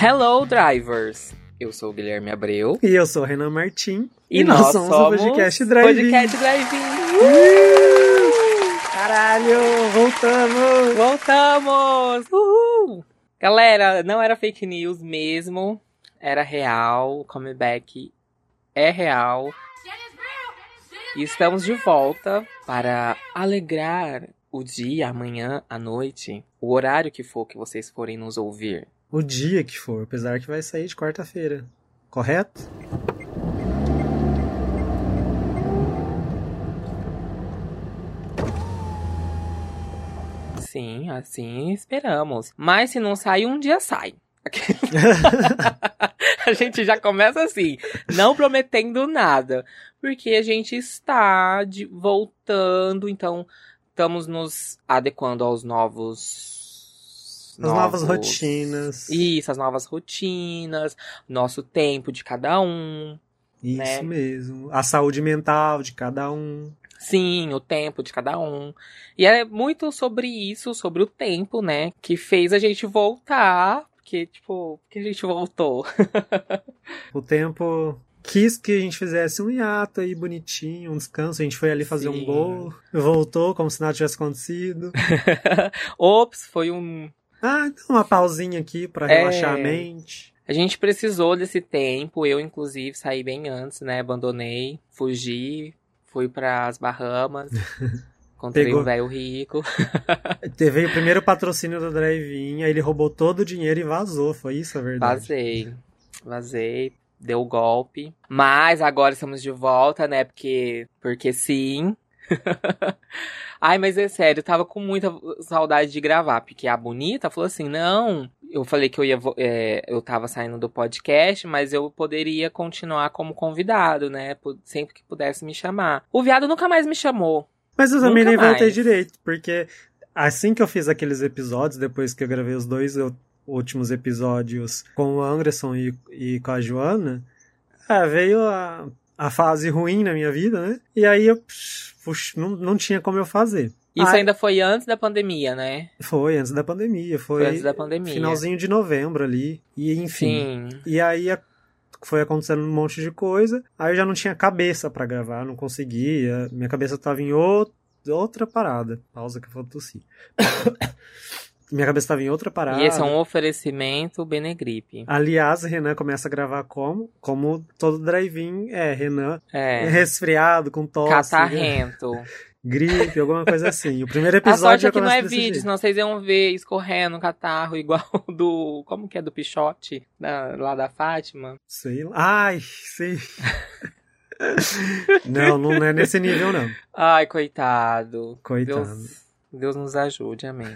Hello, drivers! Eu sou o Guilherme Abreu. E eu sou o Renan Martim. E, nós, nós somos, o Podcast Drive. Podcast Drive. Uh! Caralho, voltamos! Voltamos! Uhul! Galera, não era fake news mesmo. Era real. O comeback é real. E estamos de volta para alegrar o dia, amanhã, à noite, o horário que for que vocês forem nos ouvir. O dia que for, apesar que vai sair de quarta-feira. Correto? Sim, assim esperamos. Mas se não sair, um dia sai. a gente já começa assim, não prometendo nada, porque a gente está de, voltando, então estamos nos adequando aos novos as novos... novas rotinas. Isso, as novas rotinas, nosso tempo de cada um. Isso né? mesmo. A saúde mental de cada um. Sim, o tempo de cada um. E é muito sobre isso, sobre o tempo, né? Que fez a gente voltar. Porque, tipo, que a gente voltou. o tempo quis que a gente fizesse um hiato aí bonitinho, um descanso. A gente foi ali fazer Sim. um bolo, voltou como se nada tivesse acontecido. Ops, foi um ah, então uma pausinha aqui para relaxar é... a mente. A gente precisou desse tempo, eu inclusive saí bem antes, né? Abandonei, fugi, fui para as Bahamas. Encontrei Pegou... um velho rico. Teve o primeiro patrocínio do Drive-In, aí ele roubou todo o dinheiro e vazou, foi isso a verdade? Vazei, vazei, deu golpe. Mas agora estamos de volta, né? Porque, porque sim. Ai, mas é sério, eu tava com muita saudade de gravar, porque a Bonita falou assim: não, eu falei que eu ia. É, eu tava saindo do podcast, mas eu poderia continuar como convidado, né? Sempre que pudesse me chamar. O viado nunca mais me chamou. Mas eu também nem voltei direito, porque assim que eu fiz aqueles episódios, depois que eu gravei os dois últimos episódios com o Anderson e, e com a Joana, é, veio a, a fase ruim na minha vida, né? E aí eu puxa, não, não tinha como eu fazer. Isso ainda foi antes da pandemia, né? Foi, antes da pandemia. Foi, foi antes da pandemia. Finalzinho de novembro ali. E enfim. Sim. E aí foi acontecendo um monte de coisa. Aí eu já não tinha cabeça para gravar, não conseguia. Minha cabeça tava em outro, outra parada. Pausa que eu vou tossir. Minha cabeça estava em outra parada. E esse é um oferecimento Benegripe. Aliás, Renan começa a gravar como? Como todo drive-in é, Renan é. resfriado, com tosse. Catarrento. Gripe, alguma coisa assim. O primeiro episódio. A sorte é que não é vídeo, senão vocês iam ver escorrendo catarro igual do. Como que é do Pichote? Da, lá da Fátima? Sei lá. Ai, sei. não, não é nesse nível, não. Ai, coitado. Coitado. Deus, Deus nos ajude, amém.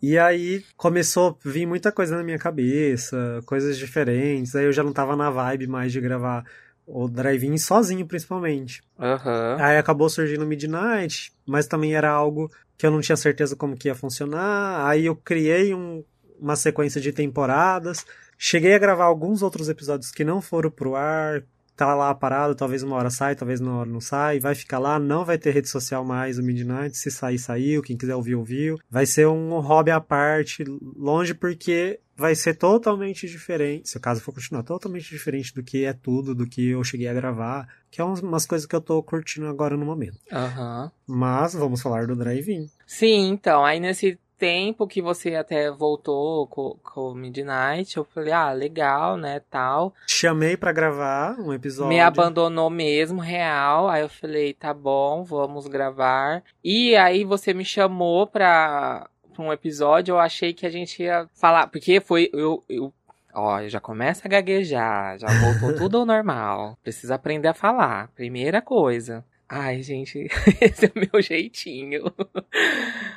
E aí começou a vir muita coisa na minha cabeça, coisas diferentes. Aí eu já não tava na vibe mais de gravar o drive-in sozinho, principalmente. Uhum. Aí acabou surgindo o Midnight, mas também era algo que eu não tinha certeza como que ia funcionar. Aí eu criei um, uma sequência de temporadas. Cheguei a gravar alguns outros episódios que não foram pro ar, tá lá parado, talvez uma hora sai, talvez uma hora não sai, vai ficar lá, não vai ter rede social mais o Midnight, se sair, saiu, quem quiser ouvir, ouviu. Vai ser um hobby à parte, longe porque vai ser totalmente diferente, se o caso for continuar, totalmente diferente do que é tudo, do que eu cheguei a gravar, que é umas coisas que eu tô curtindo agora no momento. Aham. Uhum. Mas vamos falar do drive-in. Sim, então, aí nesse tempo que você até voltou com, com Midnight, eu falei, ah, legal, né, tal. Chamei para gravar um episódio. Me abandonou mesmo, real. Aí eu falei, tá bom, vamos gravar. E aí você me chamou pra, pra um episódio, eu achei que a gente ia falar, porque foi, eu, eu Ó, já começa a gaguejar, já voltou tudo ao normal. Precisa aprender a falar, primeira coisa. Ai, gente, esse é o meu jeitinho.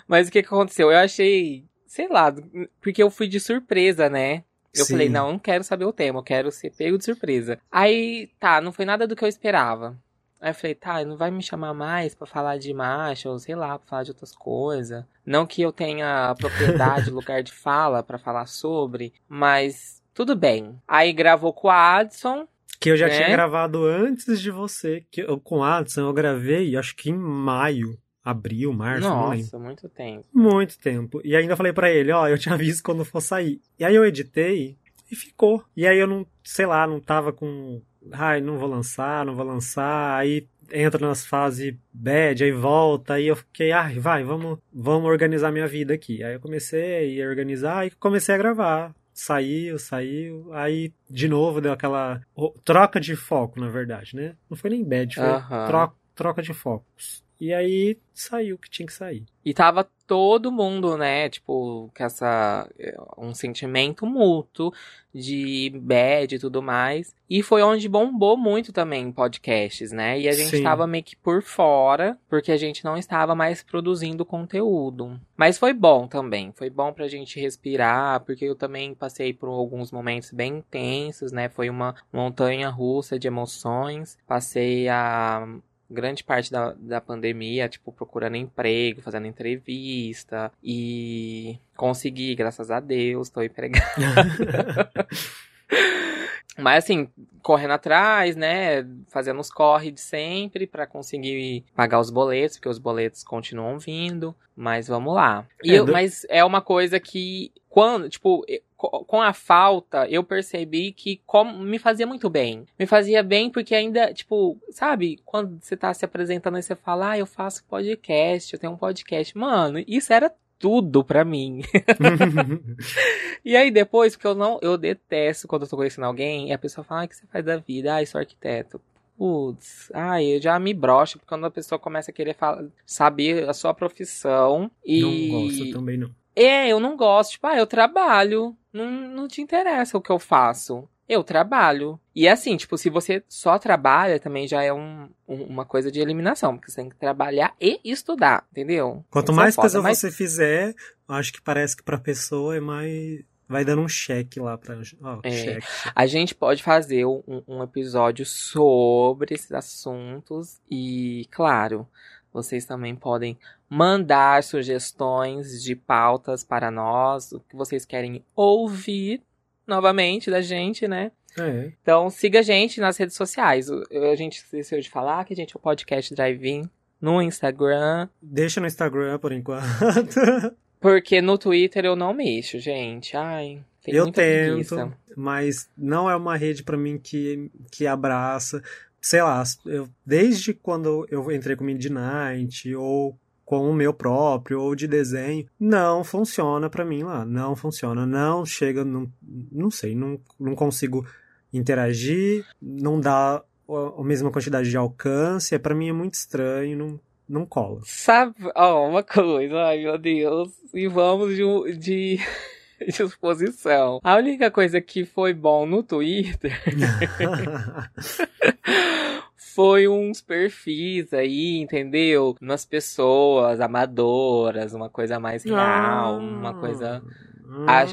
Mas o que, que aconteceu? Eu achei, sei lá, porque eu fui de surpresa, né? Eu Sim. falei, não, não quero saber o tema, eu quero ser pego de surpresa. Aí, tá, não foi nada do que eu esperava. Aí eu falei, tá, não vai me chamar mais para falar de macho, ou sei lá, pra falar de outras coisas. Não que eu tenha propriedade, lugar de fala para falar sobre, mas tudo bem. Aí gravou com a Adson, que eu já tinha né? gravado antes de você. Que eu, com Adson eu gravei, acho que em maio. Abril, março, Nossa, não lembro. muito tempo. Muito tempo. E ainda falei para ele, ó, eu tinha visto quando for sair. E aí eu editei E ficou. E aí eu não, sei lá, não tava com. Ai, não vou lançar, não vou lançar. Aí entra nas fases bad, aí volta, aí eu fiquei, ai, vai, vamos, vamos organizar minha vida aqui. Aí eu comecei a organizar e comecei a gravar. Saiu, saiu, aí de novo deu aquela troca de foco, na verdade, né? Não foi nem bad, foi troca, troca de focos. E aí saiu o que tinha que sair. E tava todo mundo, né, tipo, com essa. um sentimento mútuo de bad e tudo mais. E foi onde bombou muito também podcasts, né? E a gente Sim. tava meio que por fora, porque a gente não estava mais produzindo conteúdo. Mas foi bom também. Foi bom pra gente respirar, porque eu também passei por alguns momentos bem intensos, né? Foi uma montanha russa de emoções. Passei a grande parte da, da pandemia, tipo, procurando emprego, fazendo entrevista e consegui, graças a Deus, tô empregado. Mas assim, correndo atrás, né? Fazendo os corre de sempre para conseguir pagar os boletos, porque os boletos continuam vindo. Mas vamos lá. É, eu, do... Mas é uma coisa que, quando, tipo, com a falta, eu percebi que como, me fazia muito bem. Me fazia bem porque ainda, tipo, sabe, quando você tá se apresentando e você fala, ah, eu faço podcast, eu tenho um podcast. Mano, isso era tudo pra mim. e aí depois, porque eu não, eu detesto quando eu tô conhecendo alguém e a pessoa fala, ah, o que você faz da vida? Ah, eu sou arquiteto. Putz, ai, eu já me brocho porque quando a pessoa começa a querer falar, saber a sua profissão e... Não gosto também não. É, eu não gosto. Tipo, ah, eu trabalho. Não, não te interessa o que eu faço. Eu trabalho. E é assim, tipo, se você só trabalha, também já é um, um, uma coisa de eliminação, porque você tem que trabalhar e estudar, entendeu? Quanto mais coisa mas... você fizer, acho que parece que pra pessoa é mais. Vai dando um cheque lá pra. Oh, é. cheque. A gente pode fazer um, um episódio sobre esses assuntos e, claro, vocês também podem mandar sugestões de pautas para nós, o que vocês querem ouvir novamente da gente, né? É. Então siga a gente nas redes sociais. A gente esqueceu de falar que a gente é o podcast Drive-In no Instagram. Deixa no Instagram por enquanto. Porque no Twitter eu não mexo, gente. Ai, tem eu tento, preguiça. mas não é uma rede para mim que, que abraça. Sei lá, eu, desde quando eu entrei com Midnight ou com o meu próprio ou de desenho, não funciona para mim lá, não funciona, não chega, não, não sei, não, não consigo interagir, não dá a mesma quantidade de alcance, é para mim é muito estranho, não, não cola. Sabe, ó, oh, uma coisa, ai meu Deus, e vamos de, de, de exposição. A única coisa que foi bom no Twitter foi uns perfis aí, entendeu? Umas pessoas amadoras, uma coisa mais real, ah. uma coisa.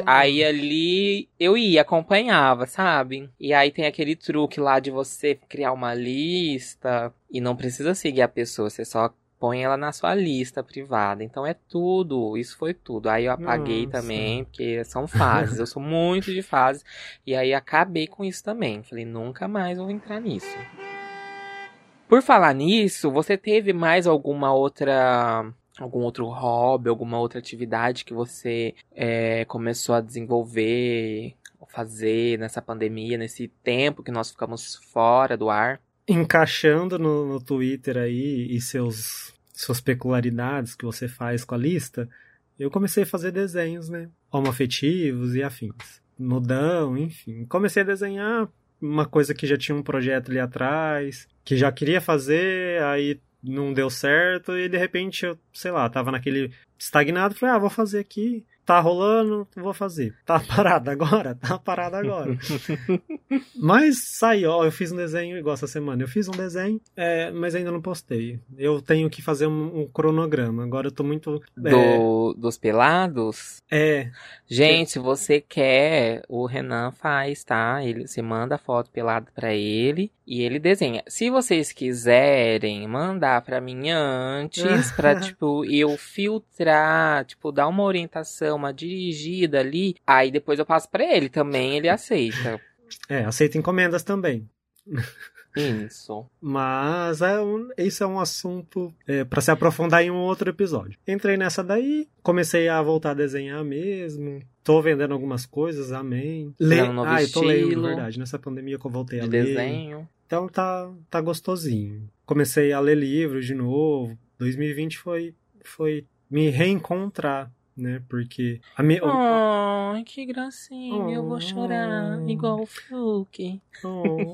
Aí ali eu ia, acompanhava, sabe? E aí tem aquele truque lá de você criar uma lista e não precisa seguir a pessoa, você só põe ela na sua lista privada. Então é tudo, isso foi tudo. Aí eu apaguei Nossa. também, porque são fases. eu sou muito de fases. E aí acabei com isso também. Falei, nunca mais vou entrar nisso. Por falar nisso, você teve mais alguma outra algum outro hobby, alguma outra atividade que você é, começou a desenvolver, fazer nessa pandemia, nesse tempo que nós ficamos fora do ar? Encaixando no, no Twitter aí e seus suas peculiaridades que você faz com a lista, eu comecei a fazer desenhos, né? Homoafetivos e afins. Nudão, enfim. Comecei a desenhar uma coisa que já tinha um projeto ali atrás, que já queria fazer, aí não deu certo, e de repente eu, sei lá, tava naquele estagnado, falei, ah, vou fazer aqui tá rolando, vou fazer. Tá parado agora? Tá parado agora. mas saiu, ó, eu fiz um desenho igual essa semana. Eu fiz um desenho, é, mas ainda não postei. Eu tenho que fazer um, um cronograma. Agora eu tô muito. É... Do, dos pelados? É. Gente, se você quer, o Renan faz, tá? Ele, você manda a foto pelada pra ele e ele desenha. Se vocês quiserem mandar pra mim antes, pra, tipo, eu filtrar, tipo, dar uma orientação uma dirigida ali, aí depois eu passo para ele também, ele aceita. É, aceita encomendas também. Isso. Mas é um, esse é um assunto é, para se aprofundar em um outro episódio. Entrei nessa daí, comecei a voltar a desenhar mesmo. Tô vendendo algumas coisas, amém. Lê... Um ah, eu tô lendo, verdade. Nessa pandemia que eu voltei de a ler. desenho. Então tá, tá gostosinho. Comecei a ler livros de novo. 2020 foi, foi me reencontrar né? Porque a minha. Oh, que gracinha, oh, eu vou chorar oh. igual o Fiuk. Oh.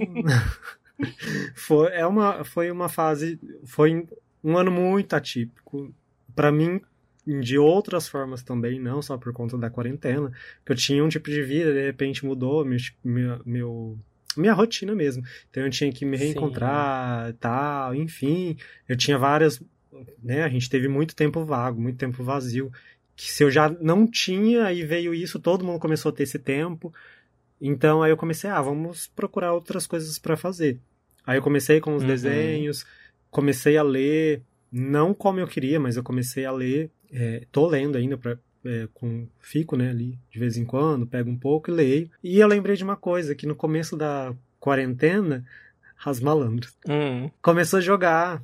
foi, é uma, foi uma fase. Foi um ano muito atípico. para mim, de outras formas também, não só por conta da quarentena, que eu tinha um tipo de vida, de repente mudou meu, meu, meu minha rotina mesmo. Então eu tinha que me reencontrar e tal, enfim. Eu tinha várias, né, a gente teve muito tempo vago, muito tempo vazio que se eu já não tinha, aí veio isso, todo mundo começou a ter esse tempo. Então aí eu comecei, ah, vamos procurar outras coisas para fazer. Aí eu comecei com os uhum. desenhos, comecei a ler, não como eu queria, mas eu comecei a ler. É, tô lendo ainda pra, é, com fico, né, ali de vez em quando, pego um pouco e leio. E eu lembrei de uma coisa que no começo da quarentena, as malandras hum. começou a jogar.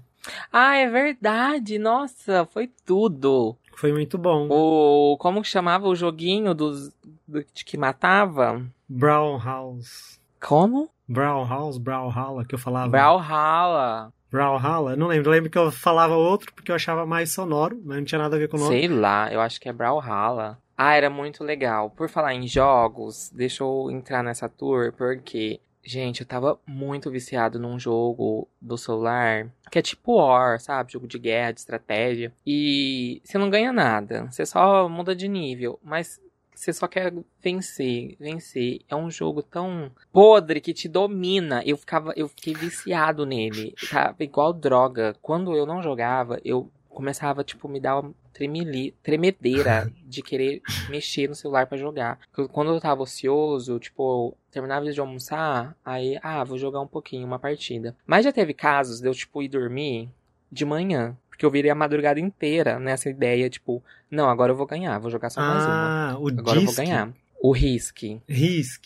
Ah, é verdade. Nossa, foi tudo. Foi muito bom. O como que chamava o joguinho dos do, de que matava? Brown House. Como? Brown House, Brawlhalla, que eu falava. Brawlhalla. Brawlhalla? Não lembro. Eu lembro que eu falava outro porque eu achava mais sonoro, mas não tinha nada a ver com o nome. Sei lá, eu acho que é Brawlhalla. Ah, era muito legal. Por falar em jogos, deixa eu entrar nessa tour, porque Gente, eu tava muito viciado num jogo do celular que é tipo War, sabe? Jogo de guerra, de estratégia. E você não ganha nada, você só muda de nível, mas você só quer vencer, vencer. É um jogo tão podre que te domina. Eu ficava, eu fiquei viciado nele. Tá igual droga. Quando eu não jogava, eu começava tipo me dar tremeli, tremedeira de querer mexer no celular para jogar. Quando eu tava ocioso, tipo, terminava de almoçar, aí, ah, vou jogar um pouquinho, uma partida. Mas já teve casos de eu, tipo, ir dormir de manhã. Porque eu virei a madrugada inteira nessa ideia, tipo, não, agora eu vou ganhar, vou jogar só mais ah, uma. agora disque. eu vou ganhar. O Risk. Risk.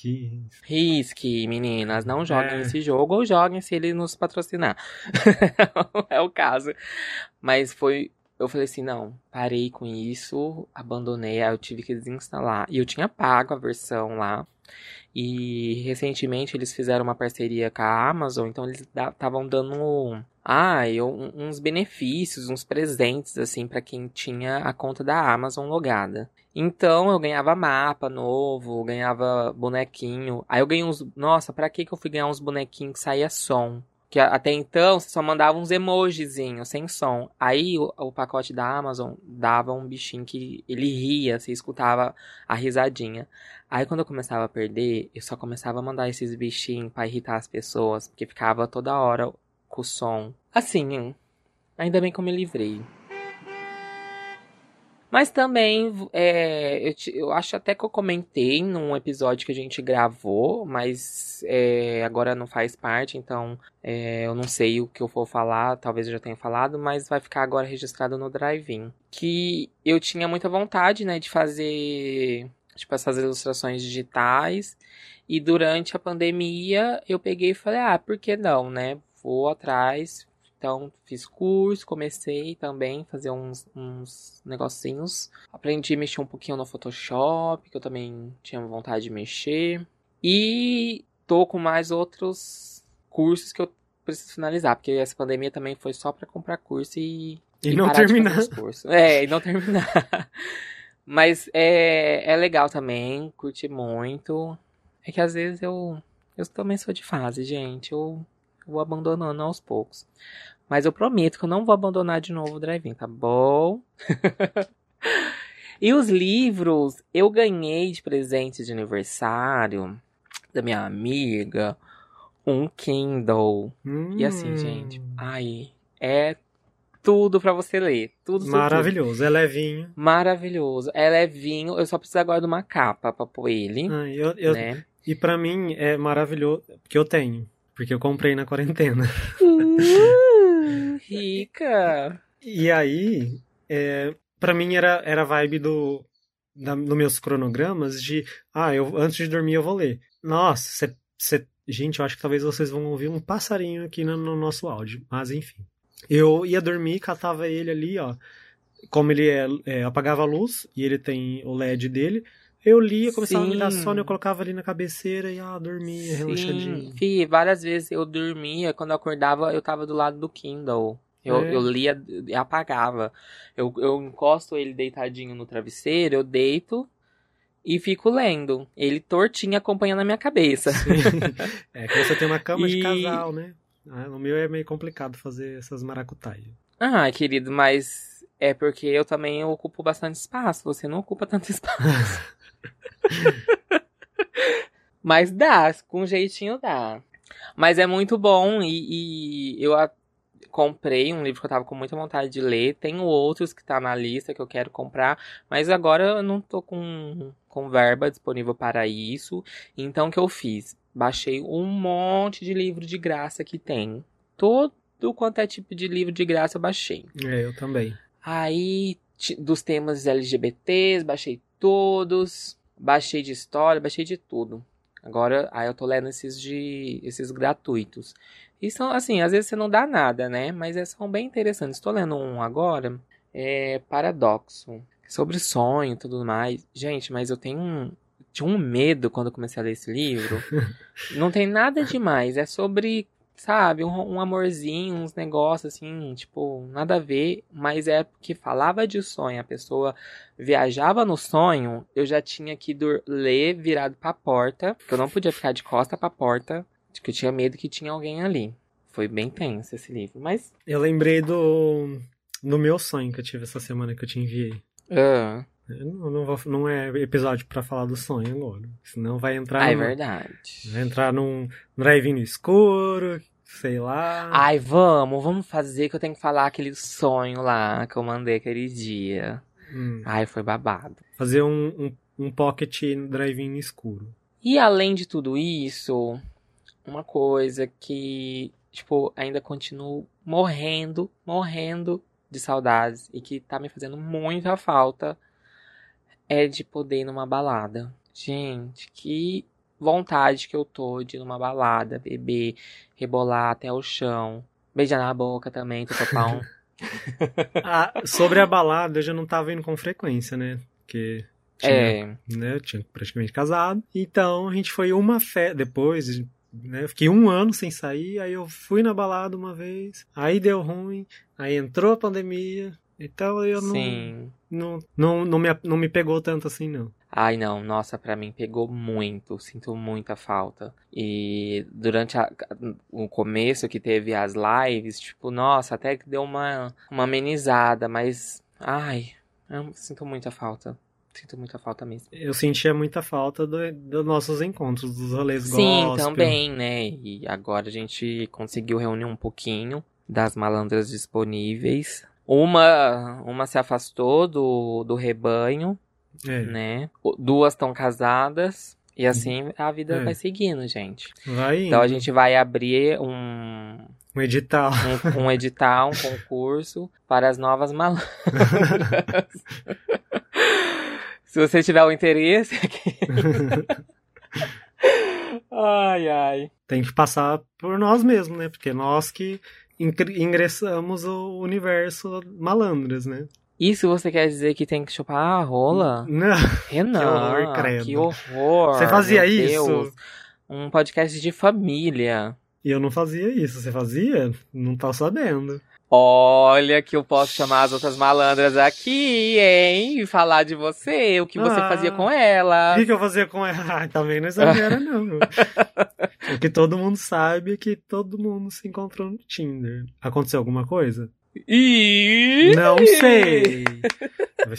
Risk, meninas. Não joguem é. esse jogo ou joguem se ele nos patrocinar. é o caso. Mas foi eu falei assim, não, parei com isso, abandonei, aí eu tive que desinstalar. E eu tinha pago a versão lá. E recentemente eles fizeram uma parceria com a Amazon, então eles estavam dando ah, eu, uns benefícios, uns presentes assim para quem tinha a conta da Amazon logada. Então eu ganhava mapa novo, ganhava bonequinho. Aí eu ganhei uns, nossa, para que que eu fui ganhar uns bonequinhos que saía som? Que até então você só mandava uns emojizinhos sem som. Aí o, o, pacote da Amazon dava um bichinho que ele ria, você escutava a risadinha. Aí quando eu começava a perder, eu só começava a mandar esses bichinhos para irritar as pessoas, porque ficava toda hora com o som. Assim, ainda bem que eu me livrei. Mas também, é, eu, eu, acho até que eu comentei num episódio que a gente gravou, mas é, agora não faz parte, então é, eu não sei o que eu vou falar, talvez eu já tenha falado, mas vai ficar agora registrado no Drive-In. Que eu tinha muita vontade, né, de fazer, tipo, essas ilustrações digitais, e durante a pandemia eu peguei e falei, ah, por que não, né? Vou atrás, então, fiz curso, comecei também a fazer uns, uns negocinhos. Aprendi a mexer um pouquinho no Photoshop, que eu também tinha vontade de mexer. E tô com mais outros cursos que eu preciso finalizar, porque essa pandemia também foi só para comprar curso e, e, e não terminar. É, e não terminar. Mas é, é legal também, curti muito. É que às vezes eu, eu também sou de fase, gente. Eu vou abandonando aos poucos. Mas eu prometo que eu não vou abandonar de novo o drive-in, tá bom? e os livros, eu ganhei de presente de aniversário da minha amiga um Kindle. Hum. E assim, gente, ai, é tudo para você ler. Tudo, Maravilhoso, tudo. é levinho. Maravilhoso. É levinho, eu só preciso agora de uma capa pra pôr ele. Ah, eu, eu, né? E para mim é maravilhoso, porque eu tenho. Porque eu comprei na quarentena. Uh, rica! E aí, é, para mim era, era a vibe do, da, meus cronogramas de, ah, eu, antes de dormir eu vou ler. Nossa, Gente, eu acho que talvez vocês vão ouvir um passarinho aqui no, no nosso áudio, mas enfim. Eu ia dormir, catava ele ali, ó. Como ele é, é, apagava a luz e ele tem o LED dele, eu lia, começava Sim. a me dar sono, eu colocava ali na cabeceira e ah, dormia, relaxadinho. Sim, Fih, várias vezes eu dormia, quando eu acordava, eu tava do lado do Kindle. Eu, É. eu lia e apagava. Eu, eu encosto ele deitadinho no travesseiro, eu deito e fico lendo. Ele tortinho acompanhando a minha cabeça. é que você tem uma cama de E- casal, né? Ah, no meu é meio complicado fazer essas maracutaias. Ah, querido, mas é porque eu também ocupo bastante espaço. Você não ocupa tanto espaço. mas dá, com jeitinho dá. Mas é muito bom e, e eu a- comprei um livro que eu tava com muita vontade de ler. Tenho outros que tá na lista que eu quero comprar, mas agora eu não tô com, com verba disponível para isso. Então o que eu fiz? Baixei um monte de livro de graça que tem. Todo quanto é tipo de livro de graça eu baixei. É, eu também. Aí, dos temas LGBTs, baixei todos. Baixei de história, baixei de tudo. Agora, aí eu tô lendo esses de esses gratuitos. E são, assim, às vezes você não dá nada, né? Mas é, são bem interessantes. Estou lendo um agora, é Paradoxo. Sobre sonho e tudo mais. Gente, mas eu tenho um. Tinha um medo quando eu comecei a ler esse livro. não tem nada demais. É sobre sabe, um, um amorzinho, uns negócios assim, tipo, nada a ver, mas é porque falava de sonho, a pessoa viajava no sonho, eu já tinha que ler virado pra porta, porque eu não podia ficar de costa pra porta, porque eu tinha medo que tinha alguém ali. Foi bem tenso esse livro, mas. Eu lembrei do, do meu sonho que eu tive essa semana que eu te enviei. ah, não, não, vou, não é episódio pra falar do sonho agora. Senão vai entrar ah, é verdade. Vai entrar num drive-in no escuro, sei lá. Ai, vamos, vamos fazer que eu tenho que falar aquele sonho lá que eu mandei aquele dia. Hum, Ai, foi babado. fazer um, um, um pocket drive-in no escuro. E além de tudo isso, uma coisa que, tipo, ainda continuo morrendo, morrendo de saudades e que tá me fazendo muita falta é de poder ir numa balada. Gente, que vontade que eu tô de ir numa balada, beber, rebolar até o chão, beijar na boca também, topar um. Ah, sobre a balada, eu já não tava indo com frequência, né? Porque tinha, é, né, eu tinha praticamente casado. Então a gente foi uma festa. Depois, né? Fiquei um ano sem sair. Aí eu fui na balada uma vez. Aí deu ruim. Aí entrou a pandemia. Então eu não, sim. não, não, não, me, não me pegou tanto assim, não. Ai, não, nossa, pra mim pegou muito, sinto muita falta. E durante a- o começo que teve as lives, tipo, nossa, até que deu uma, uma amenizada, mas, ai, eu sinto muita falta. Sinto muita falta mesmo. Eu sentia muita falta do- dos nossos encontros, dos rolês Sim, gospel. também, né? E agora a gente conseguiu reunir um pouquinho das malandras disponíveis. Uma, uma se afastou do, do rebanho, É, né? Duas estão casadas. E assim a vida É. vai seguindo, gente. vai Então a indo. gente vai abrir um, Um edital. um, um edital, um concurso para as novas malandras. Se você tiver o interesse aqui. ai, ai. Tem que passar por nós mesmos, né? Porque nós que ingressamos o universo malandras, né? Isso você quer dizer que tem que chupar a rola? Não. Renan, Que horror, credo. que horror. Você fazia isso? Deus. Um podcast de família. E eu não fazia isso. Você fazia? Não tá sabendo. Olha que eu posso chamar as outras malandras aqui, hein? E falar de você, o que você Ah. fazia com ela. O que, eu fazia com ela? Ah, também não exagera, não. o que todo mundo sabe é que todo mundo se encontrou no Tinder. Aconteceu alguma coisa? E... Não sei.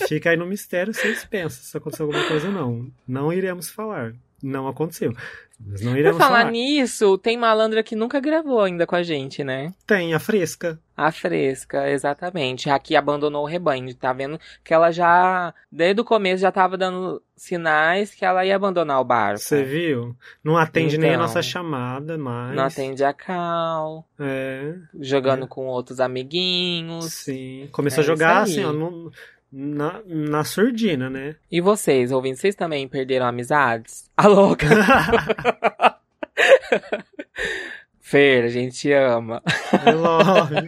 Fica aí no mistério, vocês pensam se aconteceu alguma coisa ou não. Não iremos falar. Não aconteceu. Mas não Por iremos falar falar. nisso, tem malandra que nunca gravou ainda com a gente, né? Tem a fresca. A fresca, exatamente. A que abandonou o rebanho. Tá vendo que ela já, desde o começo, já tava dando sinais que ela ia abandonar o barco. Você viu? Não atende nem a Então. nossa chamada, mas. Não atende a Cal, É, jogando É. com outros amiguinhos. sim. Começou É a jogar assim, ó, na, na surdina, né? E vocês, ouvindo, vocês também perderam amizades? A louca! Fer, a gente te ama. I love you.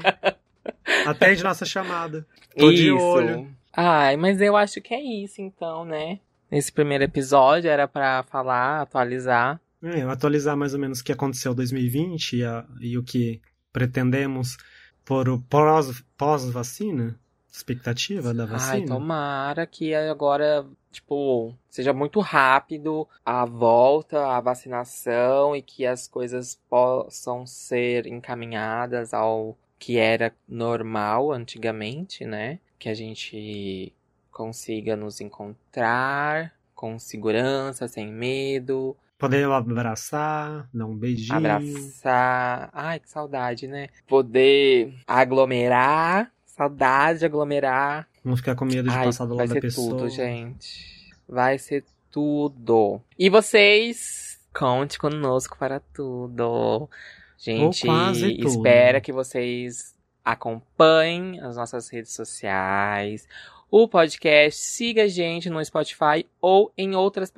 Atende nossa chamada. Tô de olho. Ai, mas eu acho que é isso então, né? Esse primeiro episódio era pra falar, atualizar. É, atualizar mais ou menos o que aconteceu em 2020 e, a, e o que pretendemos por o pós- pós-vacina. Expectativa da vacina. Ai, tomara que agora, tipo, seja muito rápido a volta à vacinação e que as coisas possam ser encaminhadas ao que era normal antigamente, né? Que a gente consiga nos encontrar com segurança, sem medo, Poder abraçar, dar um beijinho. abraçar. Ai, que saudade, né? Poder aglomerar. Saudade de aglomerar. Não ficar com medo de Ai, passar do vai lado da ser pessoa. tudo, gente. Vai ser tudo. E vocês, conte conosco para tudo. Gente, tudo. espera que vocês acompanhem as nossas redes sociais, o podcast, siga a gente no Spotify ou em outras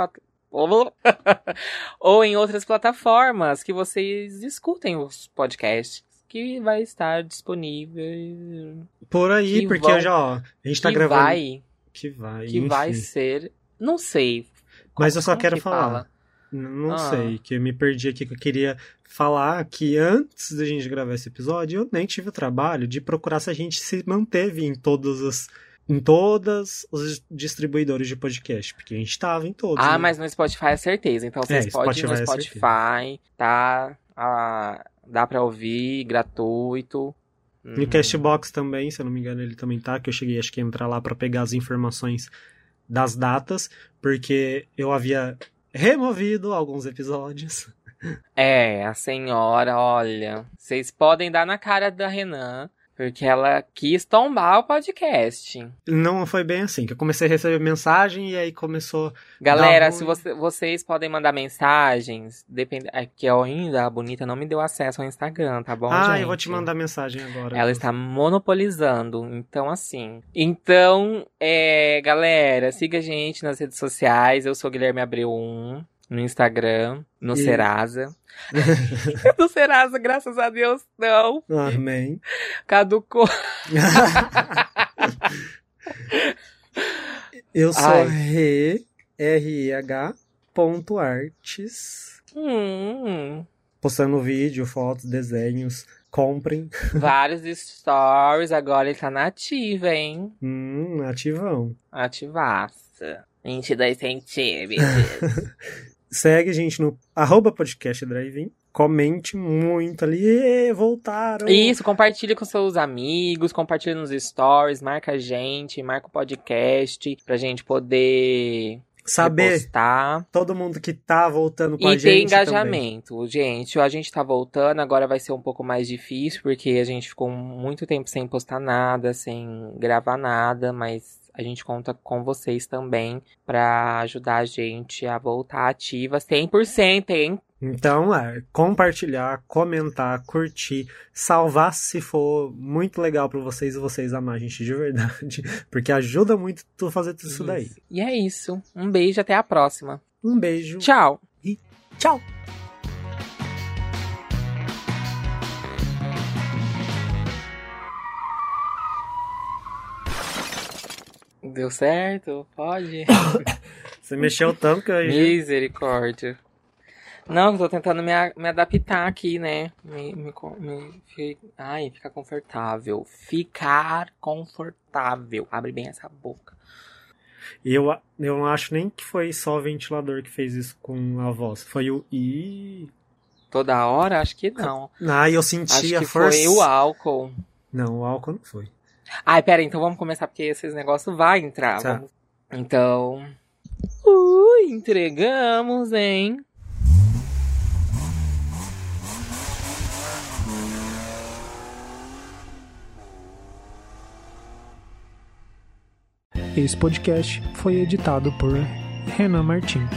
ou em outras plataformas que vocês escutem os podcasts que vai estar disponível Por aí, Que porque vão- já, ó, a gente tá que gravando. vai Que vai. que enfim. vai ser. Não sei. Mas eu só quero que falar. fala? Não Ah. sei, que eu me perdi aqui, que eu queria falar que antes da gente gravar esse episódio, eu nem tive o trabalho de procurar se a gente se manteve em todas as. Em todas os distribuidores de podcast, porque a gente tava em todos. Ah, né? mas no Spotify é certeza. Então vocês É, podem ir no Spotify é Spotify, tá? Dá pra ouvir, gratuito. E Uhum. o Castbox também, se eu não me engano, ele também tá, que eu cheguei acho que a entrar lá pra pegar as informações das datas, porque eu havia removido alguns episódios. É, a senhora, olha. Vocês podem dar na cara da Renan, porque ela quis tombar o podcast. Não foi bem assim, que eu comecei a receber mensagem e aí começou. Galera, se você- vocês podem mandar mensagens, depende, é que ainda a bonita não me deu acesso ao Instagram, tá bom, ah, gente? eu vou te mandar mensagem agora. Ela está monopolizando, então assim. Então, é, galera, siga a gente nas redes sociais. Eu sou Guilherme Abreu 1 no Instagram, no E- Serasa. no Serasa, graças a Deus, não. Amém. Caducou. Eu sou Ai. Re, R-E-H, ponto artes. Hum, Postando vídeo, fotos, desenhos. Comprem. vários stories, agora ele tá na ativa, hein? Hum, ativão. Ativaça. 22 centímetros. Segue a gente no arroba podcast drive Comente muito ali. Voltaram. Isso, compartilha com seus amigos, compartilha nos stories, marca a gente, marca o podcast pra gente poder Saber repostar todo mundo que tá voltando com a e gente. ter também. engajamento. Gente, a gente tá voltando, agora vai ser um pouco mais difícil, porque a gente ficou muito tempo sem postar nada, sem gravar nada, mas a gente conta com vocês também pra ajudar a gente a voltar ativa 100%, hein? Então, é, compartilhar, comentar, curtir, salvar se for muito legal pra vocês e vocês amar a gente de verdade. Porque ajuda muito tu fazer tudo isso daí. E é isso. Um beijo, até a próxima. Um beijo. Tchau! Tchau. Deu certo? Pode? Você mexeu tanto que eu. Misericórdia. Não, eu tô tentando me, me adaptar aqui, né? Me, me, me, fi- ai, ficar confortável. Ficar confortável. Abre bem essa boca. Eu, eu não acho nem que foi só o ventilador que fez isso com a voz. Foi o i. Toda hora? Acho que não. Ah, eu Acho senti a força. foi o álcool. Não, o álcool não foi. Ai, pera, então vamos começar, porque esses negócios vai entrar. Tá. Vamos- Então. Ui, entregamos, hein? Esse podcast foi editado por Renan Martins.